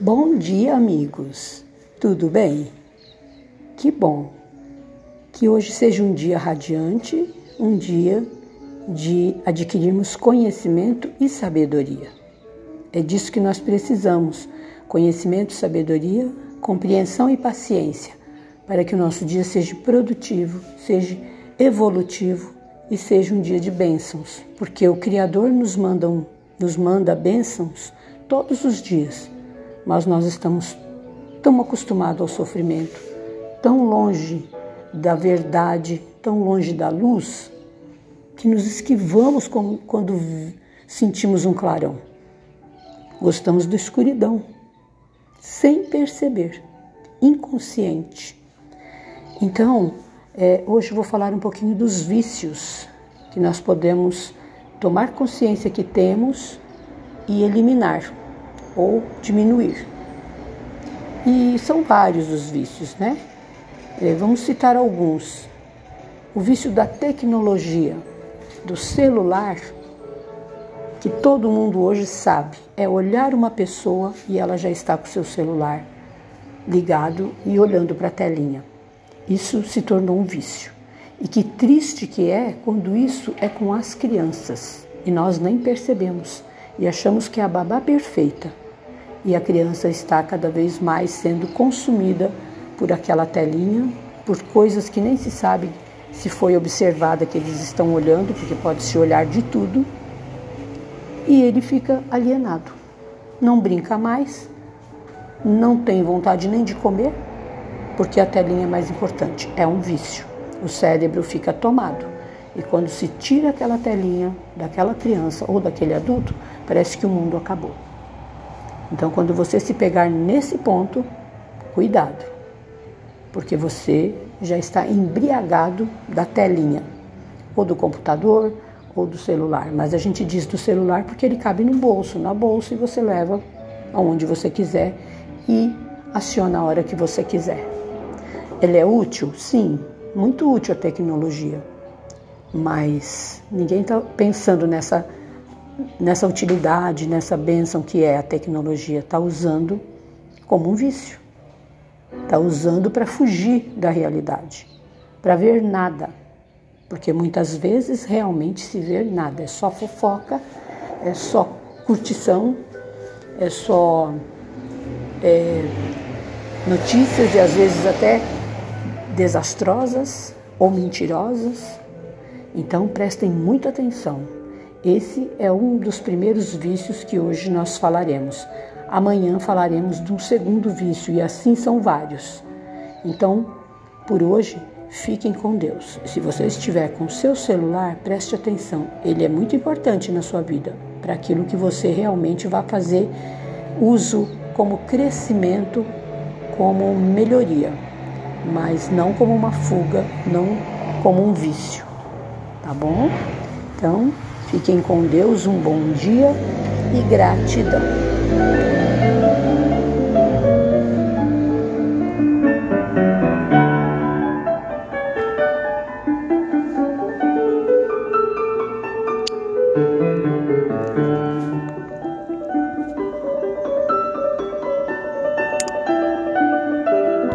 Bom dia, amigos. Tudo bem? Que bom. Que hoje seja um dia radiante, um dia de adquirirmos conhecimento e sabedoria. É disso que nós precisamos: conhecimento, sabedoria, compreensão e paciência, para que o nosso dia seja produtivo, seja evolutivo e seja um dia de bênçãos, porque o Criador nos manda, nos manda bênçãos todos os dias, mas nós estamos tão acostumados ao sofrimento, tão longe da verdade, tão longe da luz, que nos esquivamos quando sentimos um clarão. Gostamos da escuridão, sem perceber, inconsciente. Então, é, hoje eu vou falar um pouquinho dos vícios que nós podemos tomar consciência que temos e eliminar ou diminuir. E são vários os vícios, né? É, vamos citar alguns. O vício da tecnologia, do celular, que todo mundo hoje sabe, é olhar uma pessoa e ela já está com o seu celular ligado e olhando para a telinha. Isso se tornou um vício. E que triste que é quando isso é com as crianças e nós nem percebemos e achamos que é a babá perfeita e a criança está cada vez mais sendo consumida por aquela telinha, por coisas que nem se sabe se foi observada que eles estão olhando, porque pode se olhar de tudo, e ele fica alienado. Não brinca mais, não tem vontade nem de comer, porque a telinha é mais importante, é um vício. O cérebro fica tomado. E quando se tira aquela telinha daquela criança ou daquele adulto, parece que o mundo acabou. Então, quando você se pegar nesse ponto, cuidado, porque você já está embriagado da telinha, ou do computador, ou do celular. Mas a gente diz do celular porque ele cabe no bolso, na bolsa, e você leva aonde você quiser e aciona a hora que você quiser. Ele é útil? Sim, muito útil a tecnologia. Mas ninguém está pensando nessa nessa utilidade, nessa bênção que é a tecnologia, está usando como um vício. Está usando para fugir da realidade, para ver nada. Porque muitas vezes realmente se vê nada, é só fofoca, é só curtição, é só é, notícias e às vezes até desastrosas ou mentirosas. Então prestem muita atenção esse é um dos primeiros vícios que hoje nós falaremos. Amanhã falaremos de um segundo vício e assim são vários. Então, por hoje, fiquem com Deus. Se você estiver com seu celular, preste atenção. Ele é muito importante na sua vida para aquilo que você realmente vai fazer uso como crescimento, como melhoria, mas não como uma fuga, não como um vício. Tá bom? Então, Fiquem com Deus, um bom dia e gratidão.